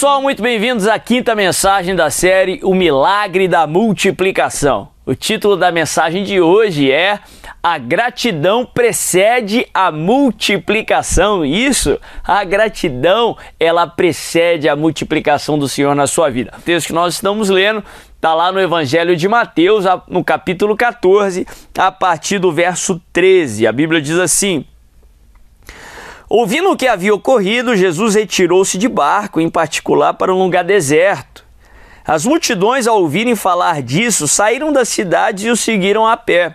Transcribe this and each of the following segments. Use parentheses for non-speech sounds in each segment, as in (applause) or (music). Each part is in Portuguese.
Pessoal, muito bem-vindos à quinta mensagem da série O Milagre da Multiplicação. O título da mensagem de hoje é A gratidão precede a multiplicação. Isso, a gratidão, ela precede a multiplicação do Senhor na sua vida. O texto que nós estamos lendo está lá no Evangelho de Mateus, no capítulo 14, a partir do verso 13. A Bíblia diz assim: Ouvindo o que havia ocorrido, Jesus retirou-se de barco, em particular para um lugar deserto. As multidões, ao ouvirem falar disso, saíram da cidade e o seguiram a pé.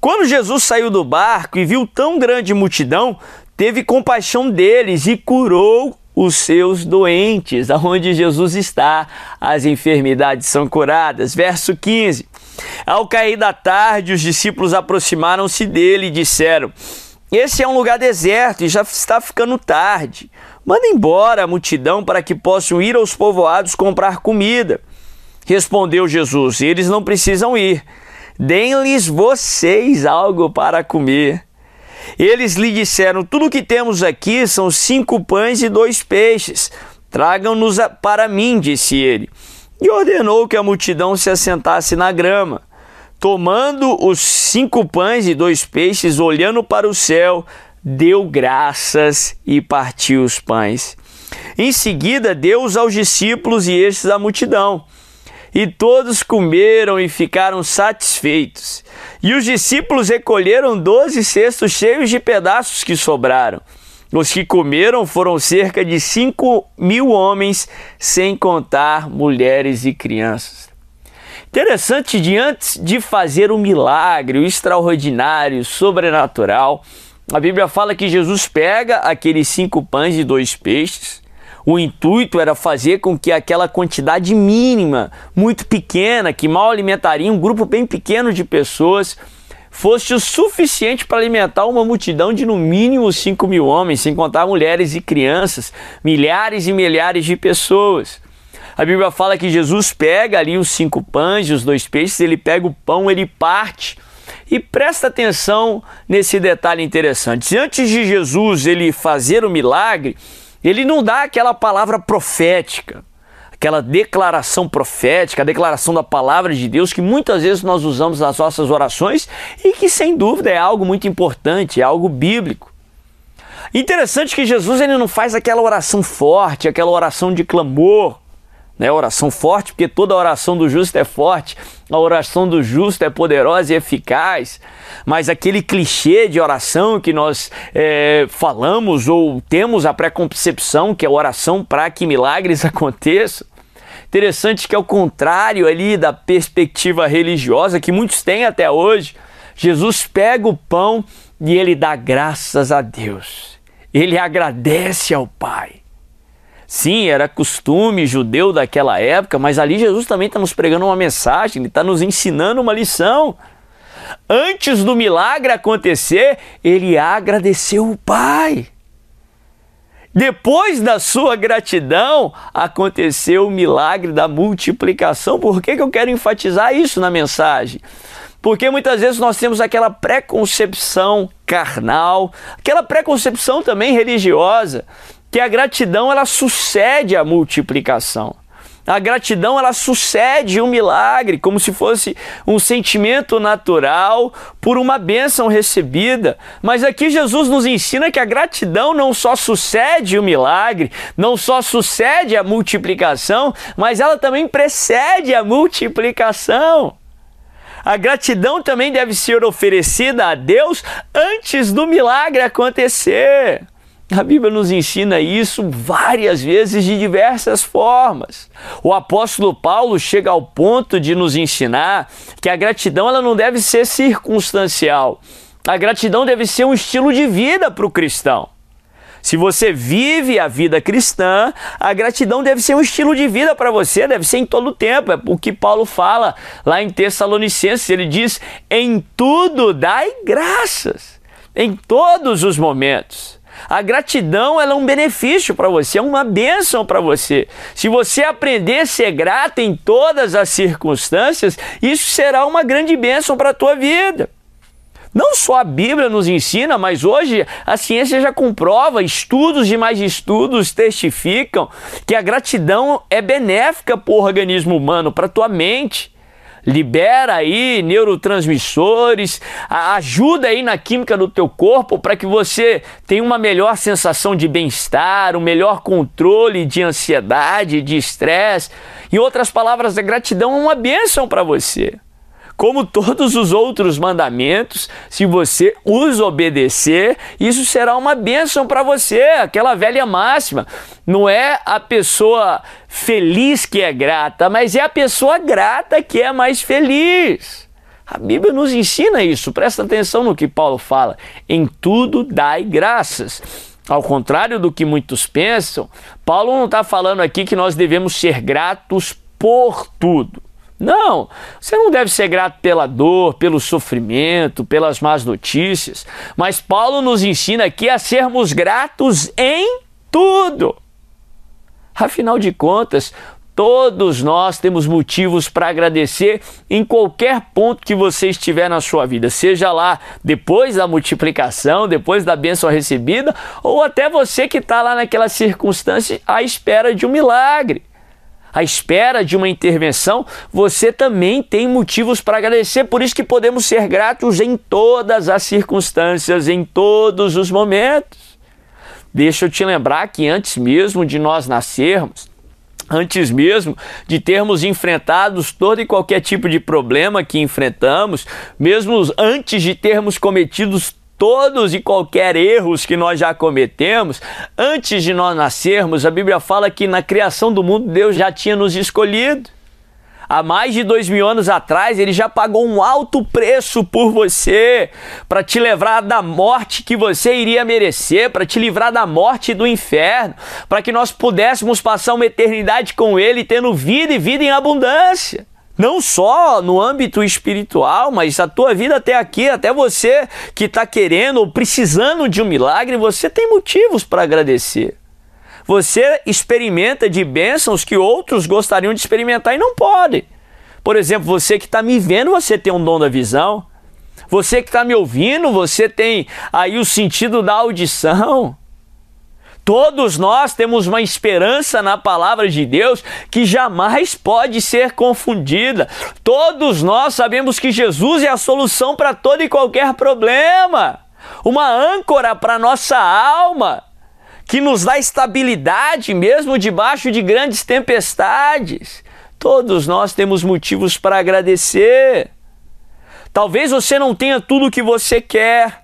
Quando Jesus saiu do barco e viu tão grande multidão, teve compaixão deles e curou os seus doentes. (laughs) Aonde Jesus está, as enfermidades são curadas. Verso 15. Ao cair da tarde, os discípulos aproximaram-se dele e disseram: esse é um lugar deserto e já está ficando tarde. Manda embora a multidão para que possam ir aos povoados comprar comida. Respondeu Jesus: Eles não precisam ir. Deem-lhes vocês algo para comer. Eles lhe disseram: Tudo o que temos aqui são cinco pães e dois peixes. Tragam-nos para mim, disse ele. E ordenou que a multidão se assentasse na grama. Tomando os cinco pães e dois peixes, olhando para o céu, deu graças e partiu os pães. Em seguida, deu-os aos discípulos e estes à multidão. E todos comeram e ficaram satisfeitos. E os discípulos recolheram doze cestos cheios de pedaços que sobraram. Os que comeram foram cerca de cinco mil homens, sem contar mulheres e crianças. Interessante, diante de fazer o milagre, o extraordinário, o sobrenatural, a Bíblia fala que Jesus pega aqueles cinco pães e dois peixes. O intuito era fazer com que aquela quantidade mínima, muito pequena, que mal alimentaria um grupo bem pequeno de pessoas, fosse o suficiente para alimentar uma multidão de no mínimo 5 mil homens, sem contar mulheres e crianças, milhares e milhares de pessoas. A Bíblia fala que Jesus pega ali os cinco pães e os dois peixes, ele pega o pão, ele parte. E presta atenção nesse detalhe interessante. Antes de Jesus ele fazer o milagre, ele não dá aquela palavra profética, aquela declaração profética, a declaração da palavra de Deus que muitas vezes nós usamos nas nossas orações e que sem dúvida é algo muito importante, é algo bíblico. Interessante que Jesus ele não faz aquela oração forte, aquela oração de clamor, né? Oração forte, porque toda oração do justo é forte, a oração do justo é poderosa e eficaz. Mas aquele clichê de oração que nós é, falamos ou temos a preconcepção que é oração para que milagres (laughs) aconteçam. Interessante que, ao contrário ali da perspectiva religiosa que muitos têm até hoje, Jesus pega o pão e ele dá graças a Deus. Ele agradece ao Pai. Sim, era costume judeu daquela época, mas ali Jesus também está nos pregando uma mensagem, ele está nos ensinando uma lição. Antes do milagre acontecer, ele agradeceu o Pai. Depois da sua gratidão, aconteceu o milagre da multiplicação. Por que, que eu quero enfatizar isso na mensagem? Porque muitas vezes nós temos aquela preconcepção carnal, aquela preconcepção também religiosa, que a gratidão ela sucede a multiplicação. A gratidão ela sucede um milagre, como se fosse um sentimento natural por uma bênção recebida. Mas aqui Jesus nos ensina que a gratidão não só sucede o milagre, não só sucede a multiplicação, mas ela também precede a multiplicação. A gratidão também deve ser oferecida a Deus antes do milagre acontecer. A Bíblia nos ensina isso várias vezes de diversas formas. O apóstolo Paulo chega ao ponto de nos ensinar que a gratidão ela não deve ser circunstancial. A gratidão deve ser um estilo de vida para o cristão. Se você vive a vida cristã, a gratidão deve ser um estilo de vida para você, deve ser em todo o tempo. É o que Paulo fala lá em Tessalonicenses. Ele diz: em tudo dai graças, em todos os momentos. A gratidão ela é um benefício para você, é uma bênção para você. Se você aprender a ser grato em todas as circunstâncias, isso será uma grande bênção para a tua vida. Não só a Bíblia nos ensina, mas hoje a ciência já comprova, estudos e mais estudos testificam que a gratidão é benéfica para o organismo humano, para a tua mente libera aí neurotransmissores, ajuda aí na química do teu corpo para que você tenha uma melhor sensação de bem-estar, um melhor controle de ansiedade, de estresse. Em outras palavras, a gratidão é uma bênção para você como todos os outros mandamentos, se você os obedecer, isso será uma bênção para você. Aquela velha máxima. Não é a pessoa feliz que é grata, mas é a pessoa grata que é mais feliz. A Bíblia nos ensina isso. Presta atenção no que Paulo fala. Em tudo dai graças. Ao contrário do que muitos pensam, Paulo não está falando aqui que nós devemos ser gratos por tudo. Não, você não deve ser grato pela dor, pelo sofrimento, pelas más notícias, mas Paulo nos ensina aqui a sermos gratos em tudo. Afinal de contas, todos nós temos motivos para agradecer em qualquer ponto que você estiver na sua vida, seja lá depois da multiplicação, depois da bênção recebida, ou até você que está lá naquela circunstância à espera de um milagre à espera de uma intervenção, você também tem motivos para agradecer. Por isso que podemos ser gratos em todas as circunstâncias, em todos os momentos. Deixa eu te lembrar que antes mesmo de nós nascermos, antes mesmo de termos enfrentados todo e qualquer tipo de problema que enfrentamos, mesmo antes de termos cometidos todos e qualquer erros que nós já cometemos, antes de nós nascermos, a Bíblia fala que na criação do mundo Deus já tinha nos escolhido. Há mais de dois mil anos atrás, ele já pagou um alto preço por você, para te livrar da morte que você iria merecer, para te livrar da morte do inferno, para que nós pudéssemos passar uma eternidade com ele, tendo vida e vida em abundância. Não só no âmbito espiritual, mas a tua vida até aqui, até você que está querendo ou precisando de um milagre, você tem motivos para agradecer. Você experimenta de bênçãos que outros gostariam de experimentar e não podem. Por exemplo, você que está me vendo, você tem um dom da visão. Você que está me ouvindo, você tem aí o sentido da audição. Todos nós temos uma esperança na palavra de Deus que jamais pode ser confundida. Todos nós sabemos que Jesus é a solução para todo e qualquer problema, uma âncora para nossa alma, que nos dá estabilidade mesmo debaixo de grandes tempestades. Todos nós temos motivos para agradecer. Talvez você não tenha tudo o que você quer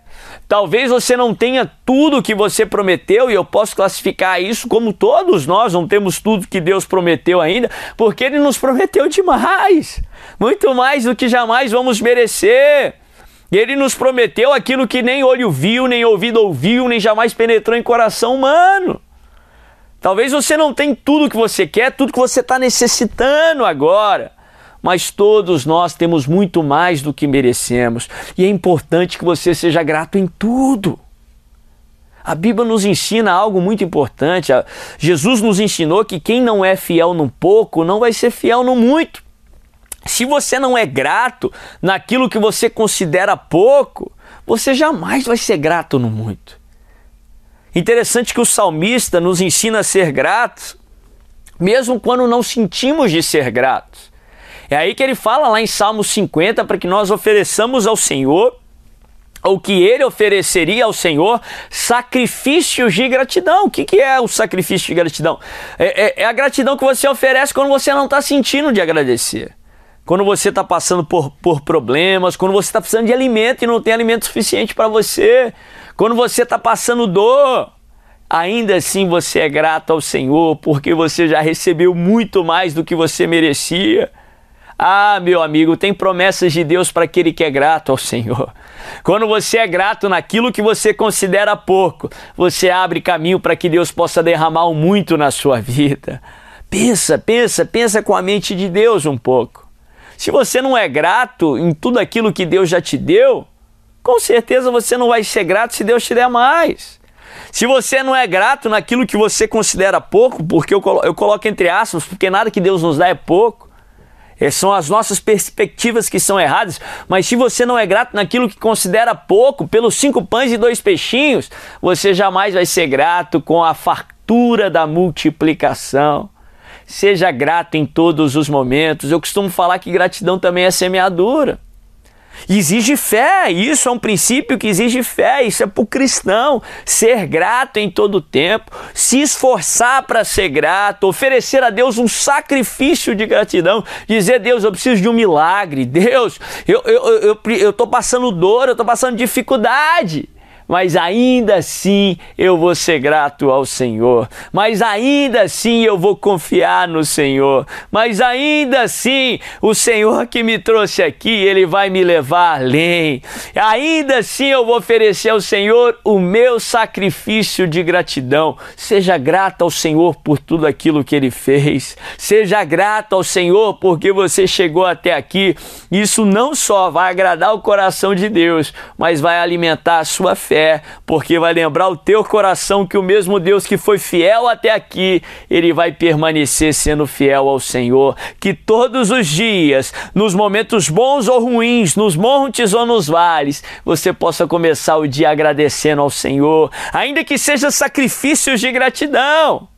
Talvez você não tenha tudo o que você prometeu, e eu posso classificar isso como todos nós não temos tudo que Deus prometeu ainda, porque Ele nos prometeu demais, muito mais do que jamais vamos merecer. Ele nos prometeu aquilo que nem olho viu, nem ouvido ouviu, nem jamais penetrou em coração humano. Talvez você não tenha tudo o que você quer, tudo que você está necessitando agora mas todos nós temos muito mais do que merecemos e é importante que você seja grato em tudo. A Bíblia nos ensina algo muito importante. Jesus nos ensinou que quem não é fiel no pouco não vai ser fiel no muito. Se você não é grato naquilo que você considera pouco, você jamais vai ser grato no muito. Interessante que o salmista nos ensina a ser gratos, mesmo quando não sentimos de ser gratos. É aí que ele fala lá em Salmo 50 para que nós ofereçamos ao Senhor o que ele ofereceria ao Senhor sacrifícios de gratidão. O que, que é o sacrifício de gratidão? É, é, é a gratidão que você oferece quando você não está sentindo de agradecer. Quando você está passando por, por problemas, quando você está precisando de alimento e não tem alimento suficiente para você, quando você está passando dor, ainda assim você é grato ao Senhor porque você já recebeu muito mais do que você merecia. Ah, meu amigo, tem promessas de Deus para aquele que é grato ao Senhor. Quando você é grato naquilo que você considera pouco, você abre caminho para que Deus possa derramar muito na sua vida. Pensa, pensa, pensa com a mente de Deus um pouco. Se você não é grato em tudo aquilo que Deus já te deu, com certeza você não vai ser grato se Deus te der mais. Se você não é grato naquilo que você considera pouco, porque eu coloco, eu coloco entre aspas, porque nada que Deus nos dá é pouco, são as nossas perspectivas que são erradas, mas se você não é grato naquilo que considera pouco, pelos cinco pães e dois peixinhos, você jamais vai ser grato com a fartura da multiplicação. Seja grato em todos os momentos. Eu costumo falar que gratidão também é semeadura. Exige fé, isso é um princípio que exige fé, isso é para o cristão. Ser grato em todo tempo, se esforçar para ser grato, oferecer a Deus um sacrifício de gratidão, dizer: Deus, eu preciso de um milagre, Deus, eu estou eu, eu, eu, eu passando dor, eu estou passando dificuldade mas ainda assim eu vou ser grato ao Senhor, mas ainda assim eu vou confiar no Senhor, mas ainda assim o Senhor que me trouxe aqui, ele vai me levar além. Ainda assim eu vou oferecer ao Senhor o meu sacrifício de gratidão. Seja grato ao Senhor por tudo aquilo que ele fez. Seja grato ao Senhor porque você chegou até aqui. Isso não só vai agradar o coração de Deus, mas vai alimentar a sua fé fé, porque vai lembrar o teu coração que o mesmo Deus que foi fiel até aqui, ele vai permanecer sendo fiel ao Senhor. Que todos os dias, nos momentos bons ou ruins, nos montes ou nos vales, você possa começar o dia agradecendo ao Senhor, ainda que seja sacrifícios de gratidão.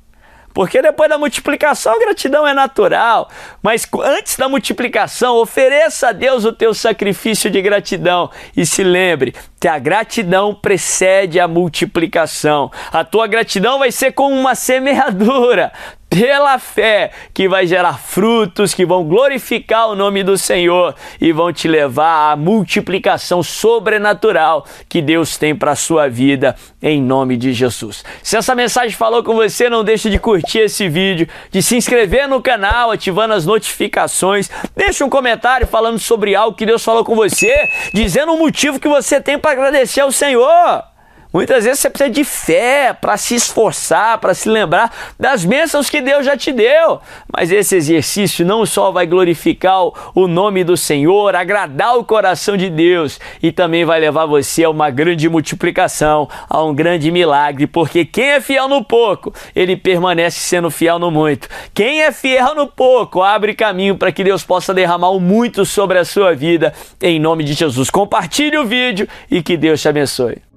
Porque depois da multiplicação a gratidão é natural, mas antes da multiplicação, ofereça a Deus o teu sacrifício de gratidão e se lembre que a gratidão precede a multiplicação. A tua gratidão vai ser como uma semeadura pela fé que vai gerar frutos que vão glorificar o nome do Senhor e vão te levar à multiplicação sobrenatural que Deus tem para a sua vida em nome de Jesus. Se essa mensagem falou com você, não deixe de curtir esse vídeo, de se inscrever no canal, ativando as notificações, deixe um comentário falando sobre algo que Deus falou com você, dizendo um motivo que você tem para agradecer ao Senhor. Muitas vezes você precisa de fé para se esforçar, para se lembrar das bênçãos que Deus já te deu. Mas esse exercício não só vai glorificar o nome do Senhor, agradar o coração de Deus e também vai levar você a uma grande multiplicação, a um grande milagre, porque quem é fiel no pouco, ele permanece sendo fiel no muito. Quem é fiel no pouco, abre caminho para que Deus possa derramar o muito sobre a sua vida, em nome de Jesus. Compartilhe o vídeo e que Deus te abençoe.